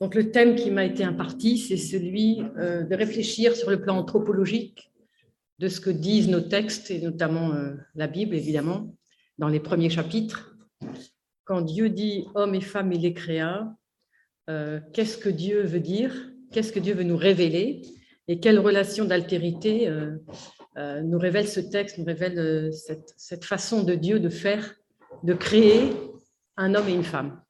Donc le thème qui m'a été imparti, c'est celui euh, de réfléchir sur le plan anthropologique de ce que disent nos textes, et notamment euh, la Bible, évidemment, dans les premiers chapitres. Quand Dieu dit homme et femme, il les créa, euh, qu'est-ce que Dieu veut dire? Qu'est-ce que Dieu veut nous révéler? Et quelle relation d'altérité nous révèle ce texte, nous révèle cette, cette façon de Dieu de faire, de créer un homme et une femme?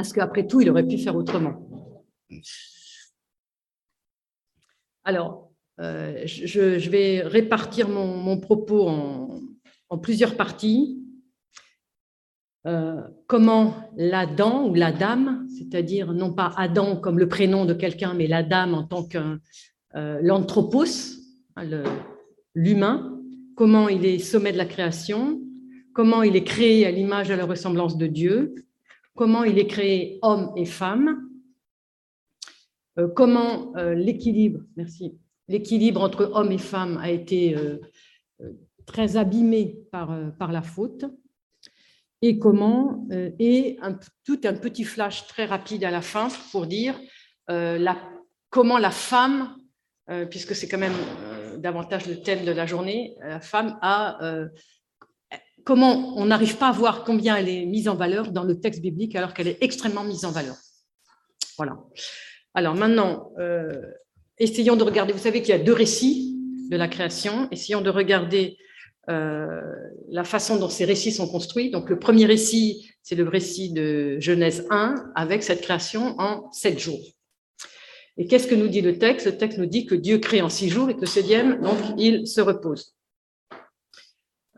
Parce qu'après tout, il aurait pu faire autrement. Alors, euh, je, vais répartir mon, propos en, plusieurs parties. Euh, comment l'Adam ou la dame, c'est-à-dire non pas Adam comme le prénom de quelqu'un, mais la dame en tant que euh, l'anthropos, hein, l'humain, comment il est sommet de la création, comment il est créé à l'image et à la ressemblance de Dieu, comment il est créé homme et femme, euh, comment euh, l'équilibre, merci, l'équilibre entre homme et femme a été euh, très abîmé par, la faute, et comment, et tout un petit flash très rapide à la fin pour dire comment la femme, puisque c'est quand même davantage le thème de la journée, la femme a comment on n'arrive pas à voir combien elle est mise en valeur dans le texte biblique alors qu'elle est extrêmement mise en valeur. Voilà. Alors maintenant, euh, essayons de regarder, vous savez qu'il y a deux récits de la création, essayons de regarder euh, la façon dont ces récits sont construits. Donc le premier récit, c'est le récit de Genèse 1 avec cette création en sept jours. Et qu'est-ce que nous dit le texte? Le texte nous dit que Dieu crée en six jours et que le septième, donc, il se repose.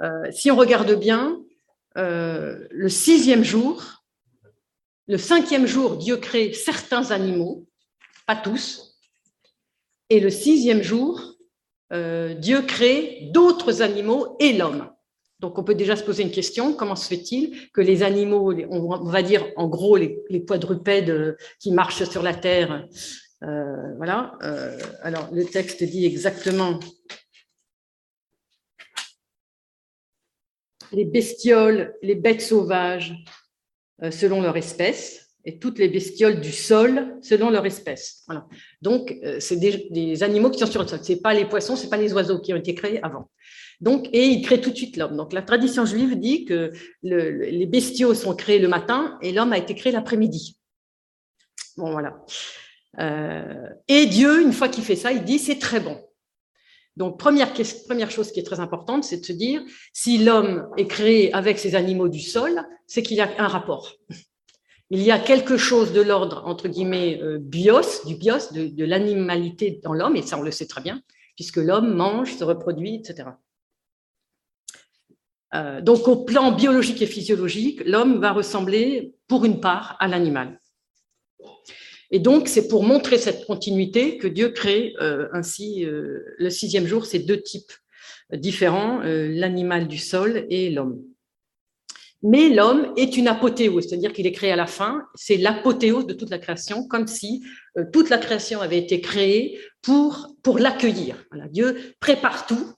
Euh, si on regarde bien, euh, le sixième jour, le cinquième jour, Dieu crée certains animaux, pas tous, et le sixième jour, euh, Dieu crée d'autres animaux et l'homme. Donc on peut déjà se poser une question, comment se fait-il que les animaux, on va dire en gros les, quadrupèdes qui marchent sur la terre, voilà, alors le texte dit exactement les bestioles, les bêtes sauvages euh, selon leur espèce et toutes les bestioles du sol selon leur espèce. Donc, euh, c'est des, animaux qui sont sur le sol. Ce pas les poissons, ce pas les oiseaux qui ont été créés avant. Donc, et ils créent tout de suite l'homme. Donc, la tradition juive dit que les bestiaux sont créés le matin et l'homme a été créé l'après-midi. Bon, voilà. Euh, et Dieu, une fois qu'il fait ça, il dit c'est très bon. Donc, première, chose qui est très importante, c'est de se dire, si l'homme est créé avec ces animaux du sol, c'est qu'il y a un rapport. Il y a quelque chose de l'ordre, entre guillemets, euh, bios, du bios, de, l'animalité dans l'homme, et ça on le sait très bien, puisque l'homme mange, se reproduit, etc. Euh, donc, au plan biologique et physiologique, l'homme va ressembler, pour une part, à l'animal. Et donc, c'est pour montrer cette continuité que Dieu crée euh, ainsi euh, le sixième jour, ces deux types différents, euh, l'animal du sol et l'homme. Mais l'homme est une apothéose, c'est-à-dire qu'il est créé à la fin, c'est l'apothéose de toute la création, comme si toute la création avait été créée pour, l'accueillir. Dieu prépare tout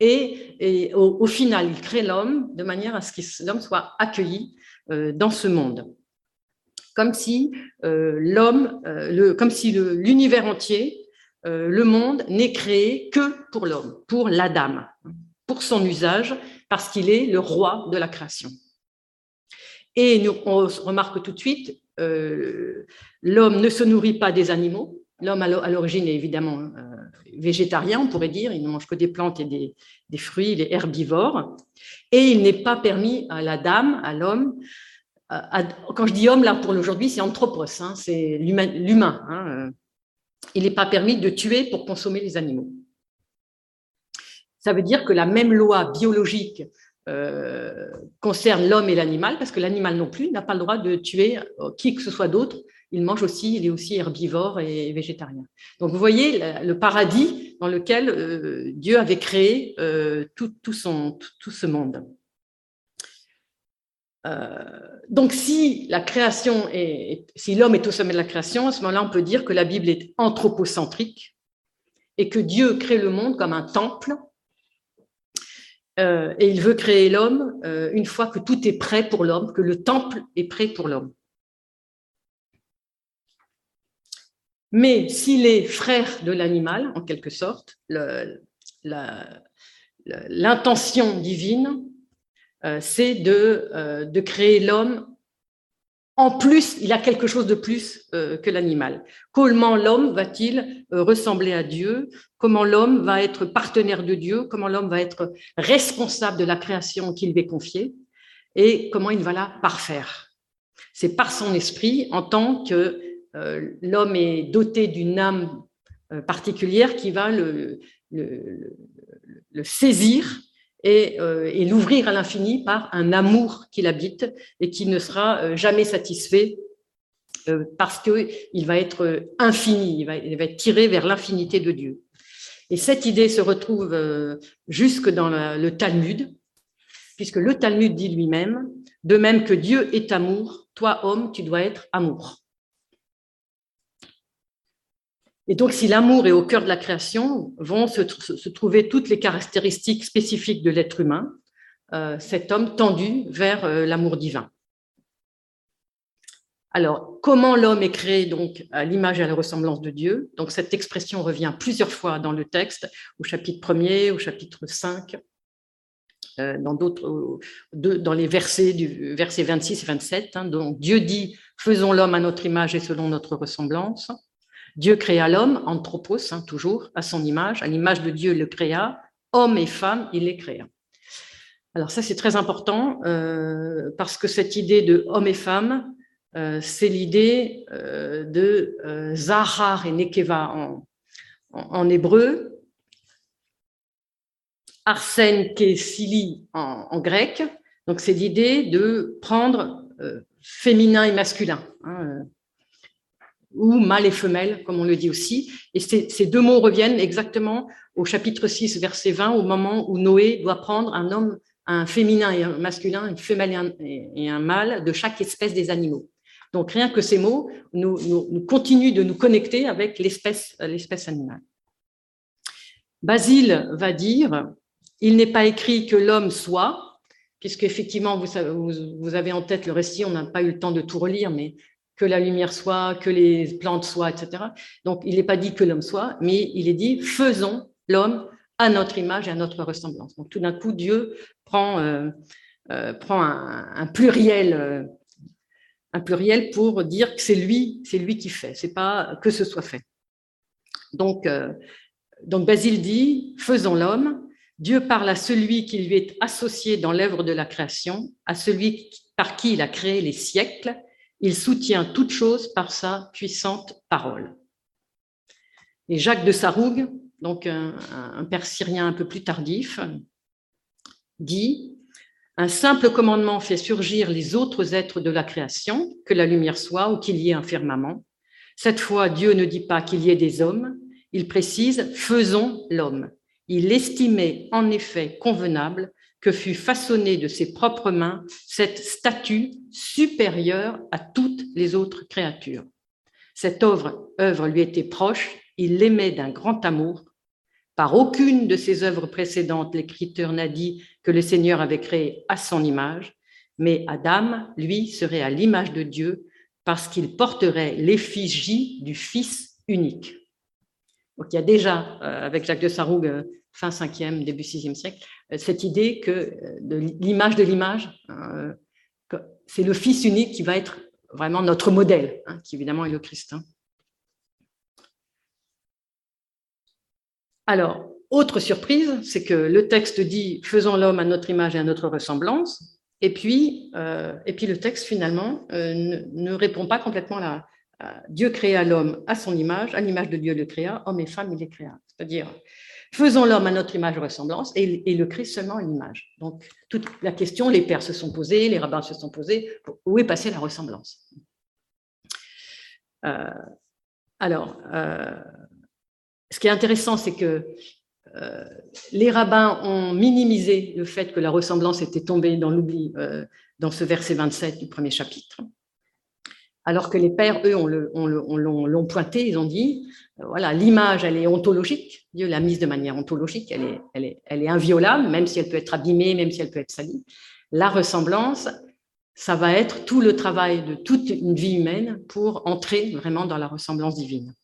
et, au, final, il crée l'homme de manière à ce que l'homme soit accueilli dans ce monde comme si euh, l'homme, euh, comme si l'univers entier, euh, le monde n'est créé que pour l'homme, pour l'Adam, pour son usage, parce qu'il est le roi de la création. Et nous, on remarque tout de suite, l'homme ne se nourrit pas des animaux. L'homme à l'origine est évidemment végétarien, on pourrait dire, il ne mange que des plantes et des, des fruits, il est herbivore. Et il n'est pas permis à la dame, à l'homme, quand je dis homme, là, pour aujourd'hui, c'est anthropos, hein, c'est l'humain. Hein, euh. il n'est pas permis de tuer pour consommer les animaux. Ça veut dire que la même loi biologique euh, concerne l'homme et l'animal, parce que l'animal non plus n'a pas le droit de tuer euh, qui que ce soit d'autre. Il mange aussi, il est aussi herbivore et végétarien. Donc vous voyez le paradis dans lequel Dieu avait créé tout, son, tout ce monde. Euh, donc, si la création est, si l'homme est au sommet de la création, à ce moment-là, on peut dire que la Bible est anthropocentrique et que Dieu crée le monde comme un temple. Euh, et il veut créer l'homme euh, une fois que tout est prêt pour l'homme, que le temple est prêt pour l'homme. Mais s'il est frère de l'animal, en quelque sorte, l'intention divine, c'est de, euh, de créer l'homme en plus, il a quelque chose de plus euh, que l'animal. Comment l'homme va-t-il ressembler à Dieu? Comment l'homme va être partenaire de Dieu? Comment l'homme va être responsable de la création qu'il lui est confiée Et comment il va la parfaire? C'est par son esprit, en tant que l'homme est doté d'une âme particulière qui va le, le saisir euh, et, l'ouvrir à l'infini par un amour qui l'habite et qui ne sera euh, jamais satisfait euh, parce qu'il va être infini, il va, être tiré vers l'infinité de Dieu. Et cette idée se retrouve jusque dans le Talmud, puisque le Talmud dit lui-même, de même que Dieu est amour, toi homme, tu dois être amour. Et donc, si l'amour est au cœur de la création, vont se, trouver toutes les caractéristiques spécifiques de l'être humain, euh, cet homme tendu vers euh, l'amour divin. Alors, comment l'homme est créé donc à l'image et à la ressemblance de Dieu? Donc, cette expression revient plusieurs fois dans le texte, au chapitre 1er, au chapitre 5, euh, dans les versets du verset 26 et 27. Hein. Dieu dit Faisons l'homme à notre image et selon notre ressemblance. Dieu créa l'homme, anthropos, hein, toujours, à son image, à l'image de Dieu le créa, homme et femme, il les créa. Alors ça, c'est très important euh, parce que cette idée de homme et femme, euh, c'est l'idée euh, de Zahar et Nekeva en, hébreu, Arsène Kesili en, en grec. Donc c'est l'idée de prendre féminin et masculin. Hein, ou mâle et femelle, comme on le dit aussi. Et ces deux mots reviennent exactement au chapitre 6, verset 20, au moment où Noé doit prendre un homme, un féminin et un masculin, une femelle et un, mâle de chaque espèce des animaux. Donc rien que ces mots nous, nous, continuent de nous connecter avec l'espèce animale. Basile va dire, il n'est pas écrit que l'homme soit, puisque effectivement vous, vous, avez en tête le récit, on n'a pas eu le temps de tout relire, mais que la lumière soit, que les plantes soient, etc. Donc, il n'est pas dit que l'homme soit, mais il est dit faisons l'homme à notre image et à notre ressemblance. Donc, tout d'un coup, Dieu prend, euh, euh, un, pluriel, euh, un pluriel pour dire que c'est lui, c'est lui qui fait, c'est pas que ce soit fait. Donc, donc Basile dit faisons l'homme. Dieu parle à celui qui lui est associé dans l'œuvre de la création, à celui par qui il a créé les siècles il soutient toute chose par sa puissante parole. Et Jacques de Sarougue, donc un, père syrien un peu plus tardif, dit Un simple commandement fait surgir les autres êtres de la création, que la lumière soit ou qu'il y ait un firmament. Cette fois, Dieu ne dit pas qu'il y ait des hommes, il précise Faisons l'homme. Il estimait en effet convenable que fut façonnée de ses propres mains cette statue supérieure à toutes les autres créatures. Cette œuvre, lui était proche, il l'aimait d'un grand amour. Par aucune de ses œuvres précédentes, l'écriture n'a dit que le Seigneur avait créé à son image, mais Adam, lui, serait à l'image de Dieu parce qu'il porterait l'effigie du Fils unique. Donc il y a déjà, euh, avec Jacques de Sarougue, euh, fin 5e, début 6e siècle, euh, cette idée que euh, l'image de l'image, euh, c'est le Fils unique qui va être vraiment notre modèle, hein, qui évidemment est le Christ. Hein. Alors, autre surprise, c'est que le texte dit faisons l'homme à notre image et à notre ressemblance, et puis, le texte finalement ne, répond pas complètement à, à Dieu créa l'homme à son image, à l'image de Dieu le créa, homme et femme il les créa. C'est-à-dire, Faisons l'homme à notre image et ressemblance et, le Christ seulement à l'image. Donc, toute la question, les pères se sont posés, les rabbins se sont posés, où est passée la ressemblance? Euh, Alors, euh, ce qui est intéressant, c'est que euh, les rabbins ont minimisé le fait que la ressemblance était tombée dans l'oubli dans ce verset 27 du premier chapitre alors que les pères, eux, l'ont pointé, ils ont dit, euh, voilà, l'image, elle est ontologique, Dieu l'a mise de manière ontologique, elle est, elle, est, elle est inviolable, même si elle peut être abîmée, même si elle peut être salie. La ressemblance, ça va être tout le travail de toute une vie humaine pour entrer vraiment dans la ressemblance divine.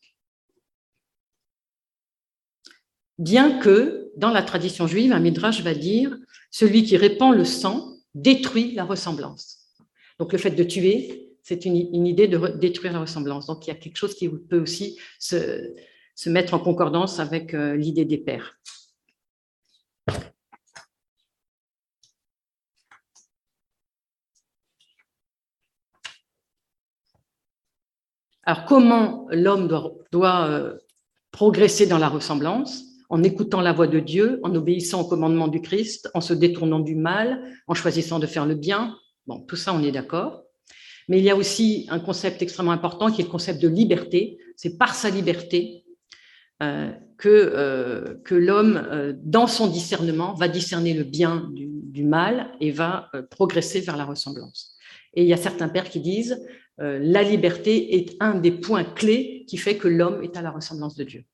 bien que dans la tradition juive, un midrash va dire celui qui répand le sang détruit la ressemblance. Donc le fait de tuer, c'est une, idée de détruire la ressemblance. Donc il y a quelque chose qui peut aussi se, mettre en concordance avec euh, l'idée des pères. Alors comment l'homme doit, euh, progresser dans la ressemblance? En écoutant la voix de Dieu, en obéissant au commandement du Christ, en se détournant du mal, en choisissant de faire le bien? Bon, tout ça, on est d'accord. Mais il y a aussi un concept extrêmement important qui est le concept de liberté. C'est par sa liberté euh, que, euh, que l'homme, euh, dans son discernement, va discerner le bien du, du mal et va progresser vers la ressemblance. Et il y a certains pères qui disent la liberté est un des points clés qui fait que l'homme est à la ressemblance de Dieu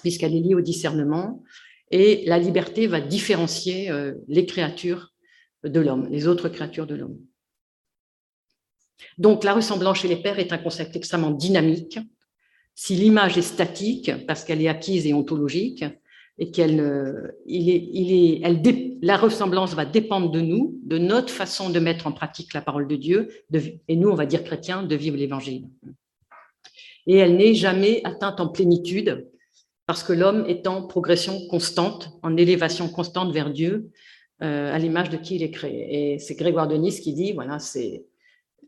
puisqu'elle est liée au discernement, et la liberté va différencier les créatures de l'homme, les autres créatures de l'homme. Donc la ressemblance chez les pères est un concept extrêmement dynamique. Si l'image est statique, parce qu'elle est acquise et ontologique, et qu'elle, euh, est, la ressemblance va dépendre de nous, de notre façon de mettre en pratique la parole de Dieu, et nous, on va dire chrétiens, de vivre l'Évangile. Et elle n'est jamais atteinte en plénitude, parce que l'homme est en progression constante, en élévation constante vers Dieu, euh, à l'image de qui il est créé. Et c'est Grégoire de qui dit, voilà, c'est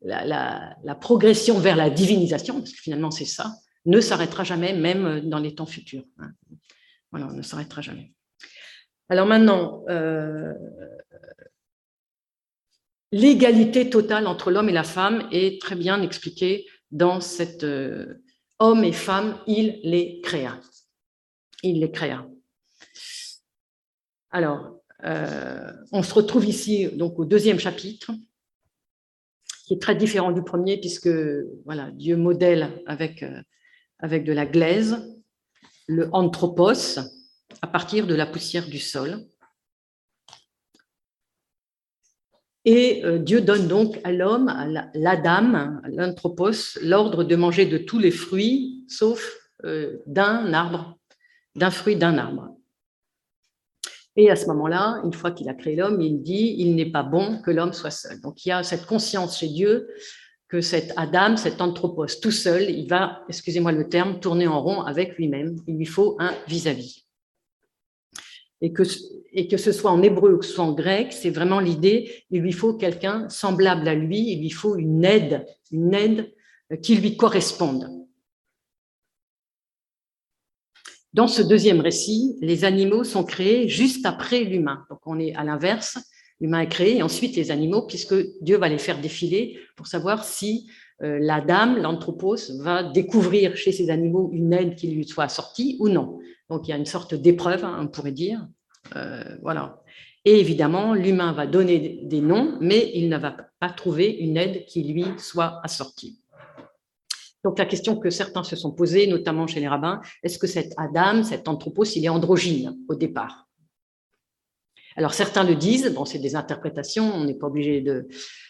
la, progression vers la divinisation, parce que finalement c'est ça, ne s'arrêtera jamais, même dans les temps futurs. Hein. Voilà, on ne s'arrêtera jamais. Alors maintenant, euh, l'égalité totale entre l'homme et la femme est très bien expliquée dans cette euh, homme et femme, il les créa il les créa. Alors, euh, on se retrouve ici donc au deuxième chapitre, qui est très différent du premier, puisque voilà, Dieu modèle avec, euh, avec de la glaise le anthropos à partir de la poussière du sol. Et euh, Dieu donne donc à l'homme, à l'Adam, à l'anthropos, l'ordre de manger de tous les fruits, sauf d'un arbre d'un fruit d'un arbre. Et à ce moment-là, une fois qu'il a créé l'homme, il dit, il n'est pas bon que l'homme soit seul. Donc il y a cette conscience chez Dieu que cet Adam, cet anthropos tout seul, il va, excusez-moi le terme, tourner en rond avec lui-même. Il lui faut un vis-à-vis. Et, que, et que ce soit en hébreu ou que ce soit en grec, c'est vraiment l'idée, il lui faut quelqu'un semblable à lui, il lui faut une aide, une aide qui lui corresponde. Dans ce deuxième récit, les animaux sont créés juste après l'humain. Donc on est à l'inverse, l'humain est créé et ensuite les animaux, puisque Dieu va les faire défiler pour savoir si euh, la dame, l'anthropos, va découvrir chez ces animaux une aide qui lui soit sortie ou non. Donc il y a une sorte d'épreuve, hein, on pourrait dire. Euh, voilà. Et évidemment, l'humain va donner des noms, mais il ne va pas trouver une aide qui lui soit assortie. Donc la question que certains se sont posées, notamment chez les rabbins, est-ce que cet Adam, cet anthropos, il est androgyne au départ? Alors certains le disent, bon c'est des interprétations, on n'est pas obligé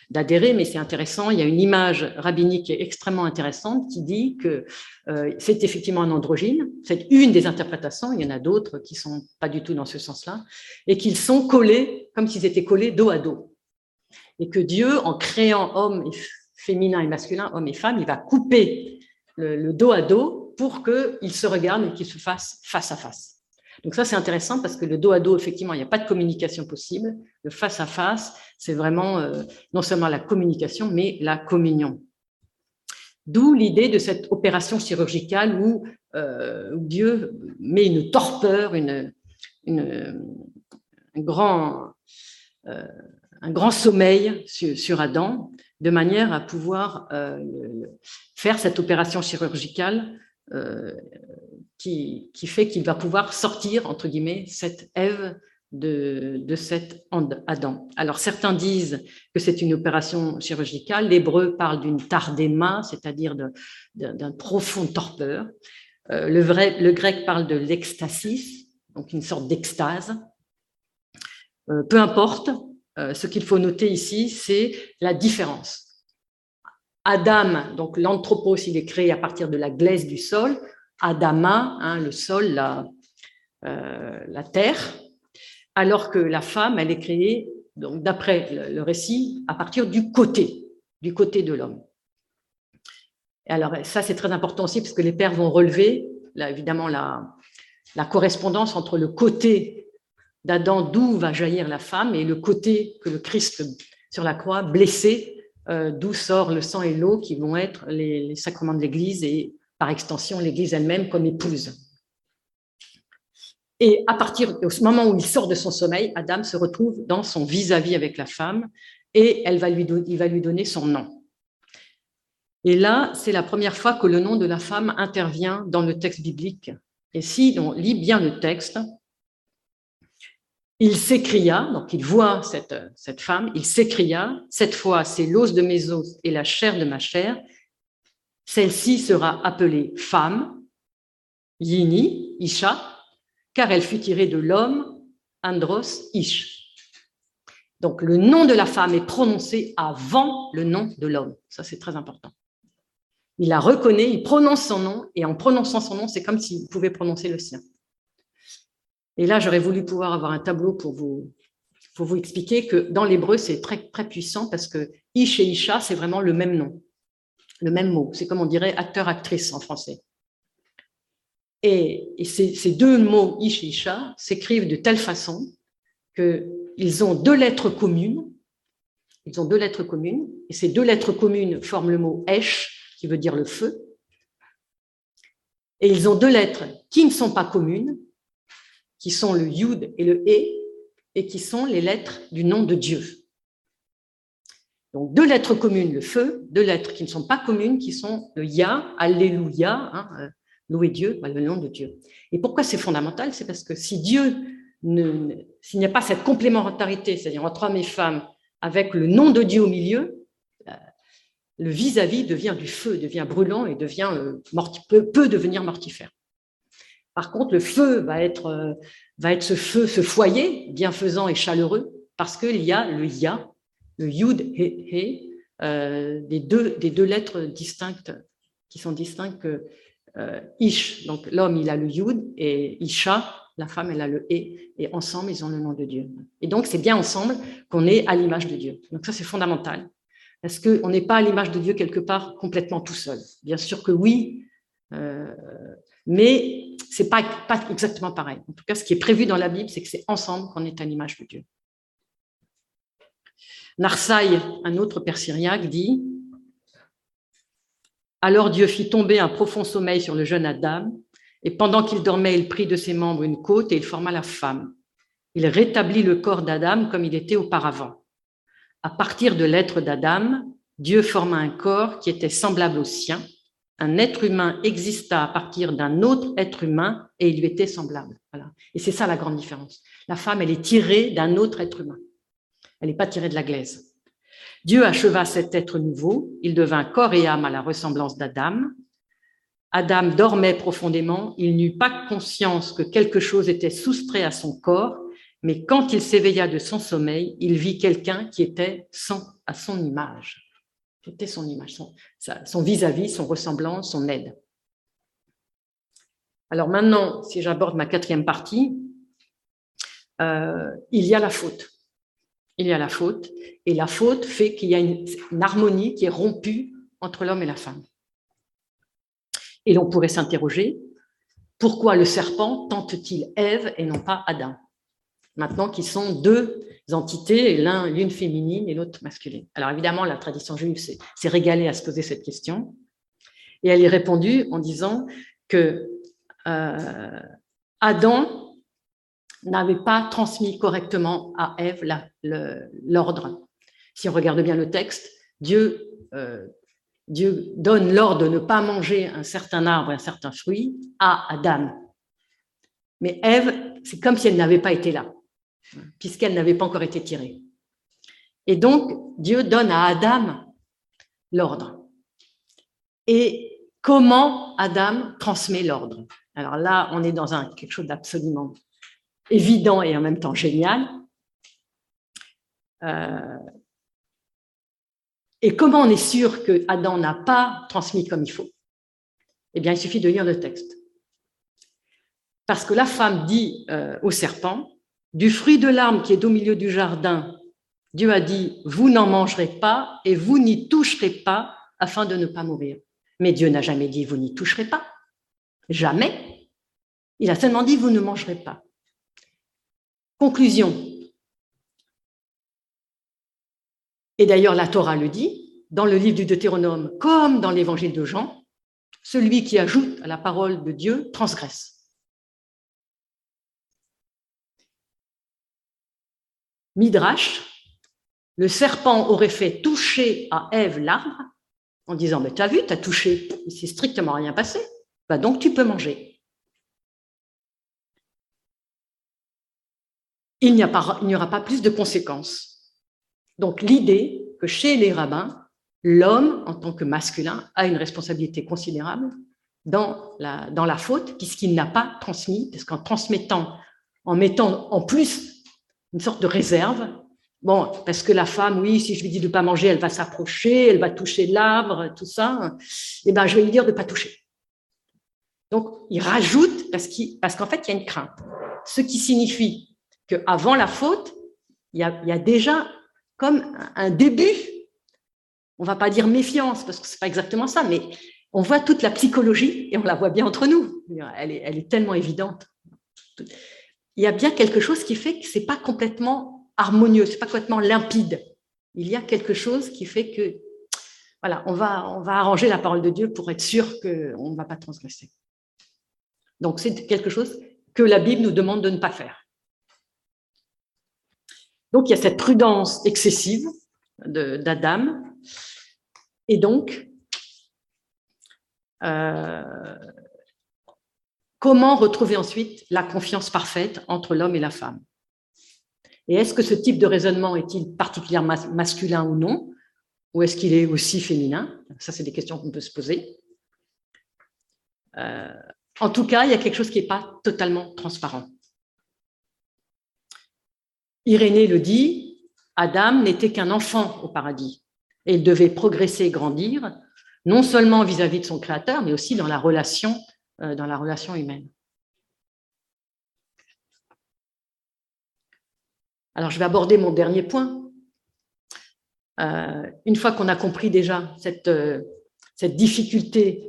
d'adhérer, mais c'est intéressant. Il y a une image rabbinique extrêmement intéressante qui dit que euh, c'est effectivement un androgyne. C'est une des interprétations. Il y en a d'autres qui sont pas du tout dans ce sens-là, et qu'ils sont collés comme s'ils étaient collés dos à dos, et que Dieu, en créant homme et féminin et masculin, homme et femme, il va couper le, dos à dos pour qu'ils se regardent et qu'ils se fassent face à face. Donc ça, c'est intéressant parce que le dos à dos, effectivement, il n'y a pas de communication possible. Le face à face, c'est vraiment euh, non seulement la communication, mais la communion. D'où l'idée de cette opération chirurgicale où, euh, Dieu met une torpeur, une, un, grand, euh, un grand sommeil sur Adam de manière à pouvoir euh, faire cette opération chirurgicale euh, qui, fait qu'il va pouvoir sortir, entre guillemets, cette Ève de, de cet Adam. Alors certains disent que c'est une opération chirurgicale, l'hébreu parle d'une tardéma, c'est-à-dire d'un profond torpeur. Euh, le, vrai, le grec parle de l'extasis, donc une sorte d'extase. peu importe, euh, ce qu'il faut noter ici, c'est la différence. Adam, donc l'anthropos, il est créé à partir de la glaise du sol. Adama, hein, le sol, la terre, alors que la femme, elle est créée, donc d'après le, récit, à partir du côté, du côté de l'homme. Alors ça, c'est très important aussi parce que les pères vont relever, là, évidemment, la, la correspondance entre le côté d'Adam, d'où va jaillir la femme, et le côté que le Christ sur la croix, blessé, euh, d'où sort le sang et l'eau, qui vont être les, sacrements de l'Église et par extension l'Église elle-même comme épouse. Et à partir du moment où il sort de son sommeil, Adam se retrouve dans son vis-à-vis avec la femme et elle va lui, il va lui donner son nom. Et là, c'est la première fois que le nom de la femme intervient dans le texte biblique. Et si on lit bien le texte, il s'écria, donc il voit cette, cette femme, il s'écria, cette fois c'est l'os de mes os et la chair de ma chair, celle-ci sera appelée femme, Yini, Isha, car elle fut tirée de l'homme, Andros, Ish. Donc le nom de la femme est prononcé avant le nom de l'homme. Ça, c'est très important. Il la reconnaît, il prononce son nom, et en prononçant son nom, c'est comme s'il pouvait prononcer le sien. Et là, j'aurais voulu pouvoir avoir un tableau pour vous, pour vous expliquer que dans l'hébreu, c'est très, très puissant parce que Ish et Isha, c'est vraiment le même nom, le même mot. C'est comme on dirait acteur-actrice en français. Et, ces, deux mots, Ish et Isha, s'écrivent de telle façon qu'ils ont deux lettres communes. Ils ont deux lettres communes, et ces deux lettres communes forment le mot Esh, qui veut dire le feu. Et ils ont deux lettres qui ne sont pas communes, qui sont le Yud et le E, et qui sont les lettres du nom de Dieu. Donc deux lettres communes, le feu, deux lettres qui ne sont pas communes, qui sont le Ya, Alléluia, hein, euh, louer Dieu, le nom de Dieu. Et pourquoi c'est fondamental? C'est parce que si Dieu, s'il n'y a pas cette complémentarité, c'est-à-dire entre hommes et femmes, avec le nom de Dieu au milieu, euh, le vis-à-vis devient du feu, devient brûlant et devient, euh, peut devenir mortifère. Par contre, le feu va être, euh, va être ce feu, ce foyer bienfaisant et chaleureux, parce qu'il y a le ya, le yud, he, he euh, des, deux, des deux lettres distinctes, qui sont distinctes euh, ish, donc l'homme, il a le yud, et isha, la femme, elle a le e, et ensemble, ils ont le nom de Dieu. Et donc, c'est bien ensemble qu'on est à l'image de Dieu. Donc ça, c'est fondamental. Parce qu'on n'est pas à l'image de Dieu quelque part complètement tout seul. Bien sûr que oui, mais c'est pas, pas exactement pareil. En tout cas, ce qui est prévu dans la Bible, c'est que c'est ensemble qu'on est à l'image de Dieu. Narsaï, un autre père syriaque, dit Alors Dieu fit tomber un profond sommeil sur le jeune Adam, et pendant qu'il dormait, il prit de ses membres une côte et il forma la femme. Il rétablit le corps d'Adam comme il était auparavant. À partir de l'être d'Adam, Dieu forma un corps qui était semblable au sien un être humain exista à partir d'un autre être humain et il lui était semblable. Et c'est ça la grande différence. La femme, elle est tirée d'un autre être humain. Elle n'est pas tirée de la glaise. Dieu acheva cet être nouveau. Il devint corps et âme à la ressemblance d'Adam. Adam dormait profondément. Il n'eut pas conscience que quelque chose était soustrait à son corps, mais quand il s'éveilla de son sommeil, il vit quelqu'un qui était sans, à son image. C'était son image, son vis-à-vis, son ressemblant, son aide. Alors maintenant, si j'aborde ma quatrième partie, euh, il y a la faute. Il y a la faute, et la faute fait qu'il y a une, harmonie qui est rompue entre l'homme et la femme. Et l'on pourrait s'interroger, pourquoi le serpent tente-t-il Ève et non pas Adam? Maintenant qu'ils sont deux entités, l'un, l'une féminine et l'autre masculine. Alors évidemment, la tradition juive s'est régalée à se poser cette question, et elle y a répondu en disant que euh, Adam n'avait pas transmis correctement à Ève l'ordre. Si on regarde bien le texte, Dieu, euh, Dieu donne l'ordre de ne pas manger un certain arbre, un certain fruit à Adam. Mais Ève, c'est comme si elle n'avait pas été là puisqu'elle n'avait pas encore été tirée. Et donc, Dieu donne à Adam l'ordre. Et comment Adam transmet l'ordre? Alors là, on est dans un, quelque chose d'absolument évident et en même temps génial. Euh, et comment on est sûr que Adam n'a pas transmis comme il faut? Eh bien, il suffit de lire le texte. Parce que la femme dit euh, au serpent, du fruit de l'arbre qui est au milieu du jardin, Dieu a dit, vous n'en mangerez pas et vous n'y toucherez pas afin de ne pas mourir. Mais Dieu n'a jamais dit, vous n'y toucherez pas. Jamais. Il a seulement dit, vous ne mangerez pas. Conclusion. Et d'ailleurs, la Torah le dit, dans le livre du Deutéronome, comme dans l'évangile de Jean, celui qui ajoute à la parole de Dieu transgresse. Midrash, le serpent aurait fait toucher à Ève l'arbre en disant Mais tu as vu, tu as touché, il s'est strictement rien passé, bah donc tu peux manger. Il n'y aura pas plus de conséquences. Donc l'idée que chez les rabbins, l'homme, en tant que masculin, a une responsabilité considérable dans la, dans la faute, puisqu'il n'a pas transmis, parce qu'en transmettant, en mettant en plus une sorte de réserve, bon, parce que la femme, oui, si je lui dis de ne pas manger, elle va s'approcher, elle va toucher l'arbre, tout ça, eh ben, je vais lui dire de ne pas toucher. Donc, il rajoute, parce qu'en fait, il y a une crainte. Ce qui signifie qu'avant la faute, il y, a, déjà comme un début on va pas dire méfiance parce que c'est pas exactement ça, mais on voit toute la psychologie et on la voit bien entre nous. Elle est tellement évidente. Il y a bien quelque chose qui fait que c'est pas complètement harmonieux, c'est pas complètement limpide. Il y a quelque chose qui fait que voilà, on va, on va arranger la parole de Dieu pour être sûr qu'on ne va pas transgresser. Donc c'est quelque chose que la Bible nous demande de ne pas faire. Donc il y a cette prudence excessive d'Adam et donc, euh, comment retrouver ensuite la confiance parfaite entre l'homme et la femme? Et est-ce que ce type de raisonnement est-il particulièrement masculin ou non? Ou est-ce qu'il est aussi féminin? Ça, c'est des questions qu'on peut se poser. Euh, en tout cas, il y a quelque chose qui n'est pas totalement transparent. Irénée le dit, Adam n'était qu'un enfant au paradis et il devait progresser et grandir, non seulement vis-à-vis de son créateur, mais aussi dans la relation, dans la relation humaine. Alors, je vais aborder mon dernier point. Euh, une fois qu'on a compris déjà cette, euh, cette difficulté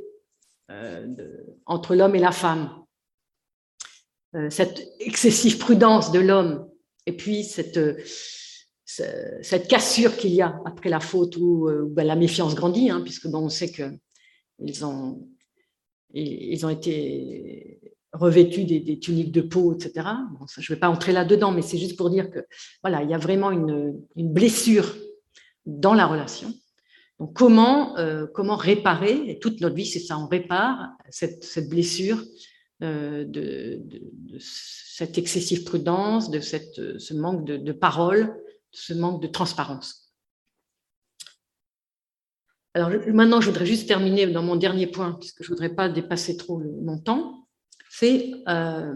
entre l'homme et la femme, cette excessive prudence de l'homme, et puis cette, cette cassure qu'il y a après la faute où, euh, ben, la méfiance grandit, hein, puisque on sait qu'ils ont, ils ont été revêtus des, tuniques de peau, etc. Je ne vais pas entrer là-dedans, mais c'est juste pour dire que voilà, il y a vraiment une, blessure dans la relation. Donc, comment, euh, comment réparer, et toute notre vie, c'est ça, on répare cette, cette blessure euh, de, cette excessive prudence, de cette, ce manque de, de parole, ce manque de transparence. Alors maintenant, je voudrais juste terminer dans mon dernier point, puisque je ne voudrais pas dépasser trop mon temps, c'est euh,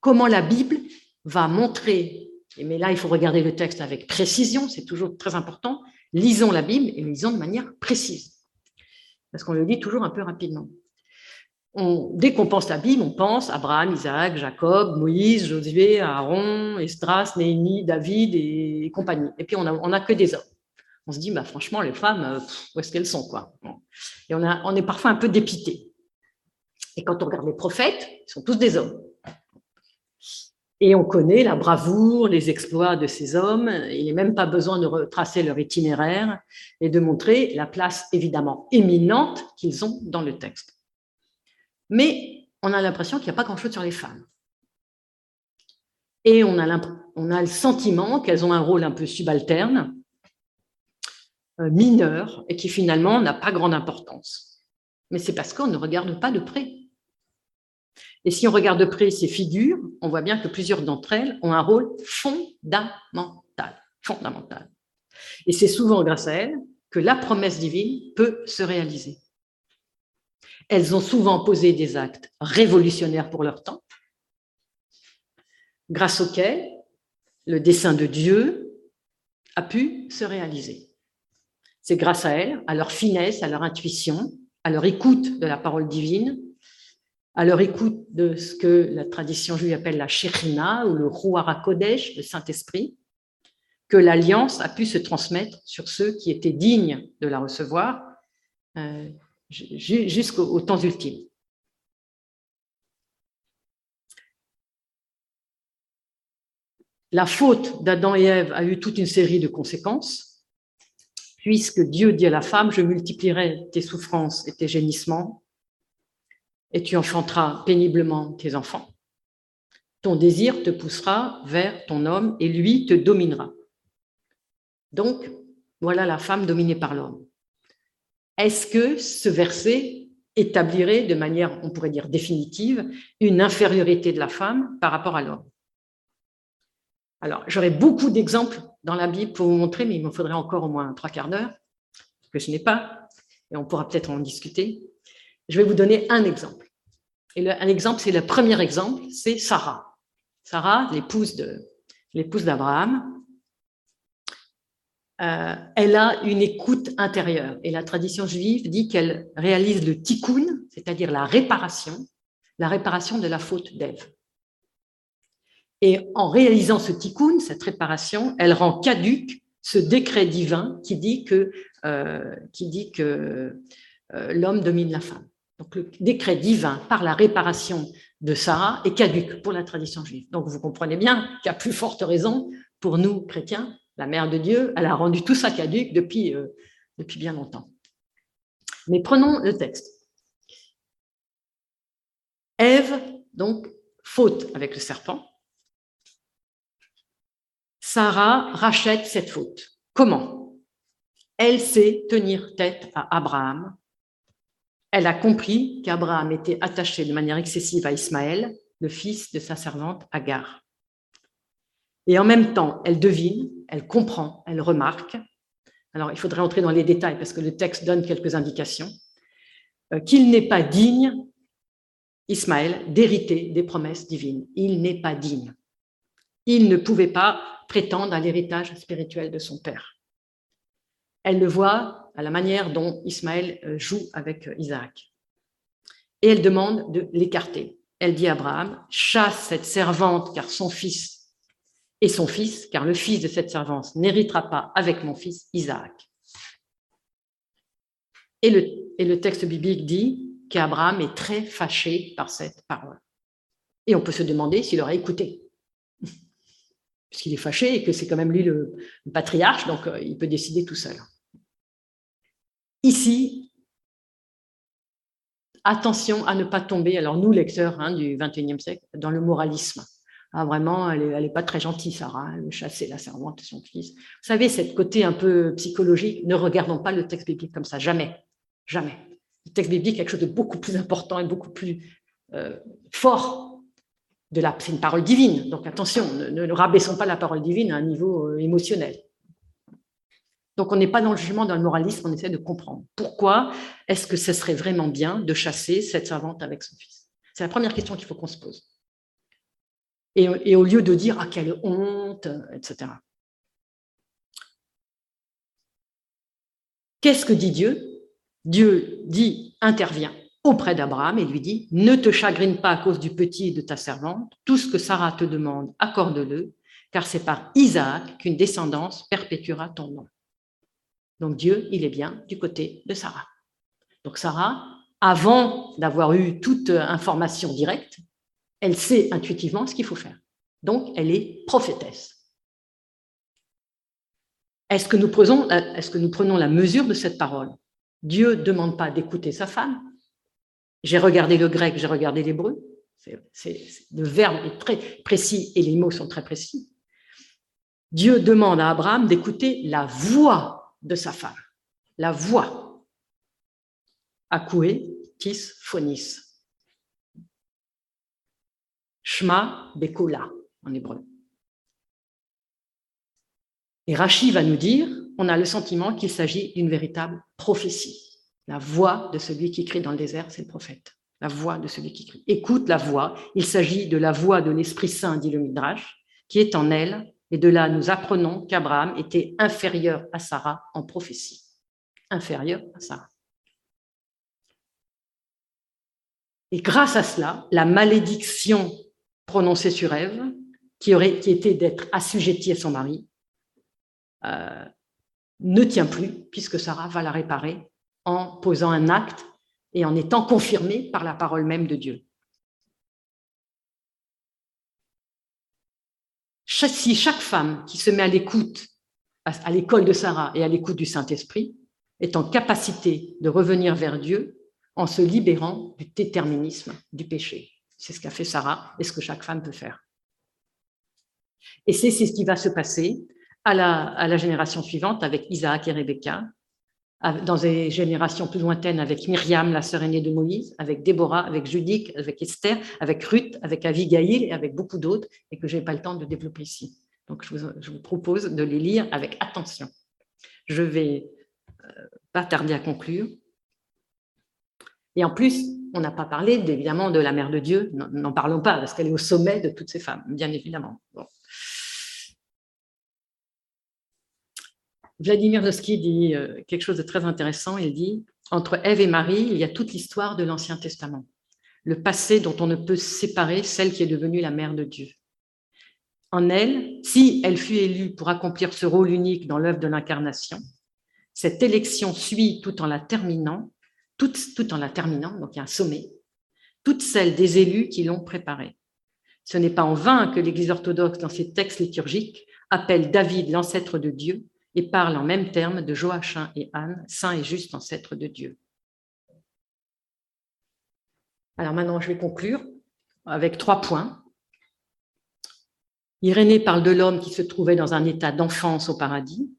comment la Bible va montrer, mais là il faut regarder le texte avec précision, c'est toujours très important, lisons la Bible et lisons de manière précise, parce qu'on le lit toujours un peu rapidement dès qu'on pense la Bible, on pense Abraham, Isaac, Jacob, Moïse, Josué, Aaron, Esdras, Néhémie, David et, compagnie. Et puis on n'a a que des hommes. On se dit, bah, franchement, les femmes, euh, où est-ce qu'elles sont quoi Et on, a, on est parfois un peu dépité. Et quand on regarde les prophètes, ils sont tous des hommes. Et on connaît la bravoure, les exploits de ces hommes. Il n'est même pas besoin de retracer leur itinéraire et de montrer la place évidemment éminente qu'ils ont dans le texte mais on a l'impression qu'il n'y a pas grand-chose sur les femmes. Et on a, on a le sentiment qu'elles ont un rôle un peu subalterne, mineur, et qui finalement n'a pas grande importance. Mais c'est parce qu'on ne regarde pas de près. Et si on regarde de près ces figures, on voit bien que plusieurs d'entre elles ont un rôle fondamental, fondamental. Et c'est souvent grâce à elles que la promesse divine peut se réaliser. Elles ont souvent posé des actes révolutionnaires pour leur temps, grâce auxquels le dessein de Dieu a pu se réaliser. C'est grâce à elles, à leur finesse, à leur intuition, à leur écoute de la parole divine, à leur écoute de ce que la tradition juive appelle la Shekhinah ou le Ruach Kodesh, le Saint-Esprit, que l'alliance a pu se transmettre sur ceux qui étaient dignes de la recevoir euh, jusqu'au temps ultime. La faute d'Adam et Ève a eu toute une série de conséquences, puisque Dieu dit à la femme, je multiplierai tes souffrances et tes gémissements, et tu enfanteras péniblement tes enfants. Ton désir te poussera vers ton homme, et lui te dominera. Donc, voilà la femme dominée par l'homme. Est-ce que ce verset établirait de manière, on pourrait dire définitive, une infériorité de la femme par rapport à l'homme? Alors, j'aurais beaucoup d'exemples dans la Bible pour vous montrer, mais il me faudrait encore au moins trois quarts d'heure, que je n'ai pas, et on pourra peut-être en discuter. Je vais vous donner un exemple. Et un exemple, c'est le premier exemple, c'est Sarah. Sarah, l'épouse de l'épouse d'Abraham, euh, elle a une écoute intérieure. Et la tradition juive dit qu'elle réalise le tikkun, c'est-à-dire la réparation, la réparation de la faute d'Ève. Et en réalisant ce tikkun, cette réparation, elle rend caduque ce décret divin qui dit que, euh, que euh, l'homme domine la femme. Donc le décret divin par la réparation de Sarah est caduque pour la tradition juive. Donc vous comprenez bien qu'à plus forte raison, pour nous chrétiens, la mère de Dieu, elle a rendu tout ça caduque depuis, euh, depuis bien longtemps. Mais prenons le texte. Ève, donc, faute avec le serpent. Sarah rachète cette faute. Comment? Elle sait tenir tête à Abraham. Elle a compris qu'Abraham était attaché de manière excessive à Ismaël, le fils de sa servante Agar. Et en même temps, elle devine, elle comprend, elle remarque. Alors, il faudrait entrer dans les détails parce que le texte donne quelques indications. Euh, qu'il n'est pas digne, Ismaël, d'hériter des promesses divines. Il n'est pas digne. Il ne pouvait pas prétendre à l'héritage spirituel de son père. Elle le voit à la manière dont Ismaël euh, joue avec euh, Isaac. Et elle demande de l'écarter. Elle dit à Abraham, chasse cette servante car son fils est son fils, car le fils de cette servante n'héritera pas avec mon fils Isaac. Et le, et le texte biblique dit qu'Abraham est très fâché par cette parole. Et on peut se demander s'il aurait écouté puisqu'il est fâché et que c'est quand même lui le, patriarche, donc euh, il peut décider tout seul. Ici, attention à ne pas tomber, alors nous, lecteurs hein, du XXIe siècle, dans le moralisme. Ah, vraiment, elle n'est pas très gentille, Sarah, elle veut chasser la servante de son fils. Vous savez, cette côté un peu psychologique, ne regardons pas le texte biblique comme ça, jamais, jamais. Le texte biblique est quelque chose de beaucoup plus important et beaucoup plus euh, fort c'est une parole divine, donc attention, ne, rabaissons pas la parole divine à un niveau euh, émotionnel. Donc on n'est pas dans le jugement, dans le moralisme, on essaie de comprendre. Pourquoi est-ce que ce serait vraiment bien de chasser cette servante avec son fils? C'est la première question qu'il faut qu'on se pose. Et, et, au lieu de dire ah quelle honte, etc. Qu'est-ce que dit Dieu? Dieu dit intervient auprès d'Abraham et lui dit, ne te chagrine pas à cause du petit de ta servante, tout ce que Sarah te demande, accorde-le, car c'est par Isaac qu'une descendance perpétuera ton nom. Donc Dieu, il est bien du côté de Sarah. Donc Sarah, avant d'avoir eu toute information directe, elle sait intuitivement ce qu'il faut faire. Donc elle est prophétesse. Est-ce que, nous prenons, est-ce que nous prenons la mesure de cette parole? Dieu ne demande pas d'écouter sa femme, j'ai regardé le grec, j'ai regardé l'hébreu. Le verbe est très précis et les mots sont très précis. Dieu demande à Abraham d'écouter la voix de sa femme. La voix. Akoué, tis, phonis. Shma, bekola, en hébreu. Et Rachi va nous dire, on a le sentiment qu'il s'agit d'une véritable prophétie. La voix de celui qui crie dans le désert, c'est le prophète. La voix de celui qui crie. Écoute la voix. Il s'agit de la voix de l'Esprit Saint, dit le Midrash, qui est en elle. Et de là, nous apprenons qu'Abraham était inférieur à Sarah en prophétie. Inférieur à Sarah. Et grâce à cela, la malédiction prononcée sur Ève, qui, aurait, qui était d'être assujettie à son mari, euh, ne tient plus, puisque Sarah va la réparer en posant un acte et en étant confirmée par la parole même de Dieu. Si chaque femme qui se met à l'écoute, à l'école de Sarah et à l'écoute du Saint-Esprit, est en capacité de revenir vers Dieu en se libérant du déterminisme du péché. C'est ce qu'a fait Sarah et ce que chaque femme peut faire. Et c'est ce qui va se passer à la, à la génération suivante avec Isaac et Rebecca, dans des générations plus lointaines avec Myriam, la sœur aînée de Moïse, avec Déborah, avec Judith, avec Esther, avec Ruth, avec Abigail et avec beaucoup d'autres, et que je n'ai pas le temps de développer ici. Donc je vous, propose de les lire avec attention. Je vais euh, pas tarder à conclure. Et en plus, on n'a pas parlé évidemment de la mère de Dieu, n'en parlons pas, parce qu'elle est au sommet de toutes ces femmes, bien évidemment. Vladimir Doski dit euh, quelque chose de très intéressant. Il dit Entre Ève et Marie, il y a toute l'histoire de l'Ancien Testament, le passé dont on ne peut séparer celle qui est devenue la mère de Dieu. En elle, si elle fut élue pour accomplir ce rôle unique dans l'œuvre de l'incarnation, cette élection suit tout en la terminant tout, en la terminant, donc il y a un sommet, toutes celles des élus qui l'ont préparée. Ce n'est pas en vain que l'Église orthodoxe, dans ses textes liturgiques, appelle David l'ancêtre de Dieu et parle en même termes de Joachim et Anne, saint et juste ancêtre de Dieu. Alors maintenant, je vais conclure avec trois points. Irénée parle de l'homme qui se trouvait dans un état d'enfance au paradis.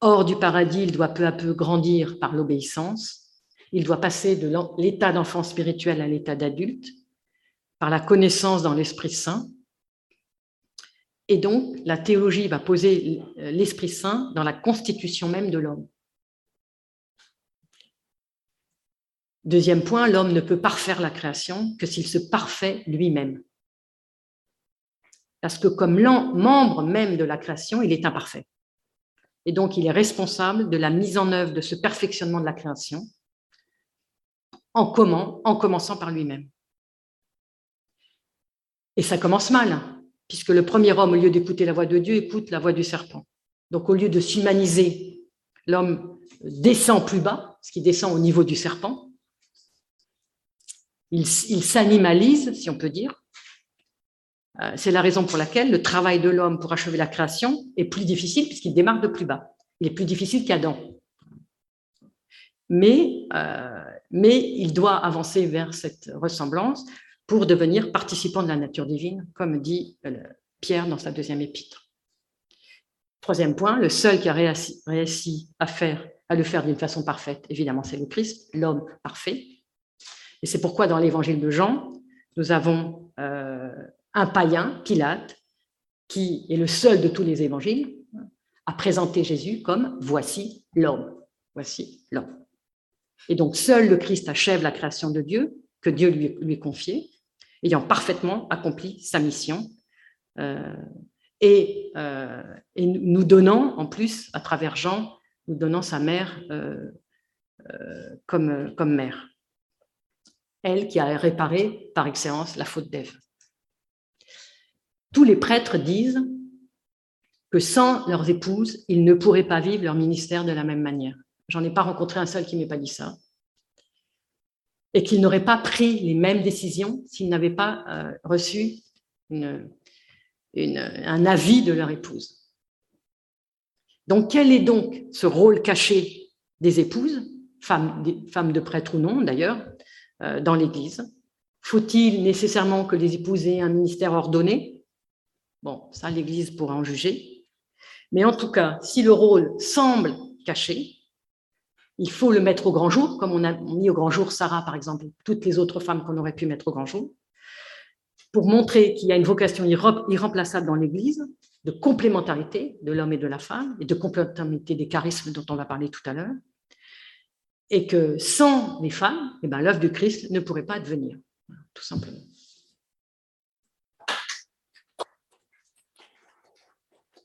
Hors du paradis, il doit peu à peu grandir par l'obéissance. Il doit passer de l'état d'enfant spirituel à l'état d'adulte par la connaissance dans l'Esprit Saint. Et donc, la théologie va poser l'Esprit Saint dans la constitution même de l'homme. Deuxième point, l'homme ne peut parfaire la création que s'il se parfait lui-même. Parce que comme membre même de la création, il est imparfait. Et donc, il est responsable de la mise en œuvre de ce perfectionnement de la création en, commençant par lui-même. Et ça commence mal, hein, puisque le premier homme, au lieu d'écouter la voix de Dieu, écoute la voix du serpent. Donc, au lieu de s'humaniser, l'homme descend plus bas, ce qui descend au niveau du serpent. Il, s'animalise, si on peut dire. Euh, c'est la raison pour laquelle le travail de l'homme pour achever la création est plus difficile puisqu'il démarre de plus bas. Il est plus difficile qu'Adam. Mais, euh, mais il doit avancer vers cette ressemblance pour devenir participant de la nature divine, comme dit euh, Pierre dans sa deuxième épître. Troisième point, le seul qui a réussi, à, faire, à le faire d'une façon parfaite, évidemment, c'est le Christ, l'homme parfait. Et c'est pourquoi dans l'évangile de Jean, nous avons un païen, Pilate, qui est le seul de tous les évangiles, a présenté Jésus comme voici l'homme. Voici l'homme. Et donc, seul le Christ achève la création de Dieu, que Dieu lui, lui confié, ayant parfaitement accompli sa mission. Euh, et, euh, et, nous donnant, en plus, à travers Jean, nous donnant sa mère euh, comme, comme mère. Elle qui a réparé par excellence la faute d'Ève tous les prêtres disent que sans leurs épouses, ils ne pourraient pas vivre leur ministère de la même manière. J'en ai pas rencontré un seul qui m'ait pas dit ça. Et qu'ils n'auraient pas pris les mêmes décisions s'ils n'avaient pas euh, reçu un avis de leur épouse. Donc, quel est donc ce rôle caché des épouses, femmes, de prêtres ou non d'ailleurs, euh, dans l'Église? Faut-il nécessairement que les épouses aient un ministère ordonné? Bon, ça, l'Église pourra en juger. Mais en tout cas, si le rôle semble caché, il faut le mettre au grand jour, comme on a mis au grand jour Sarah, par exemple, toutes les autres femmes qu'on aurait pu mettre au grand jour, pour montrer qu'il y a une vocation irremplaçable dans l'Église, de complémentarité de l'homme et de la femme, et de complémentarité des charismes dont on va parler tout à l'heure, et que sans les femmes, eh ben, l'œuvre du Christ ne pourrait pas advenir, tout simplement.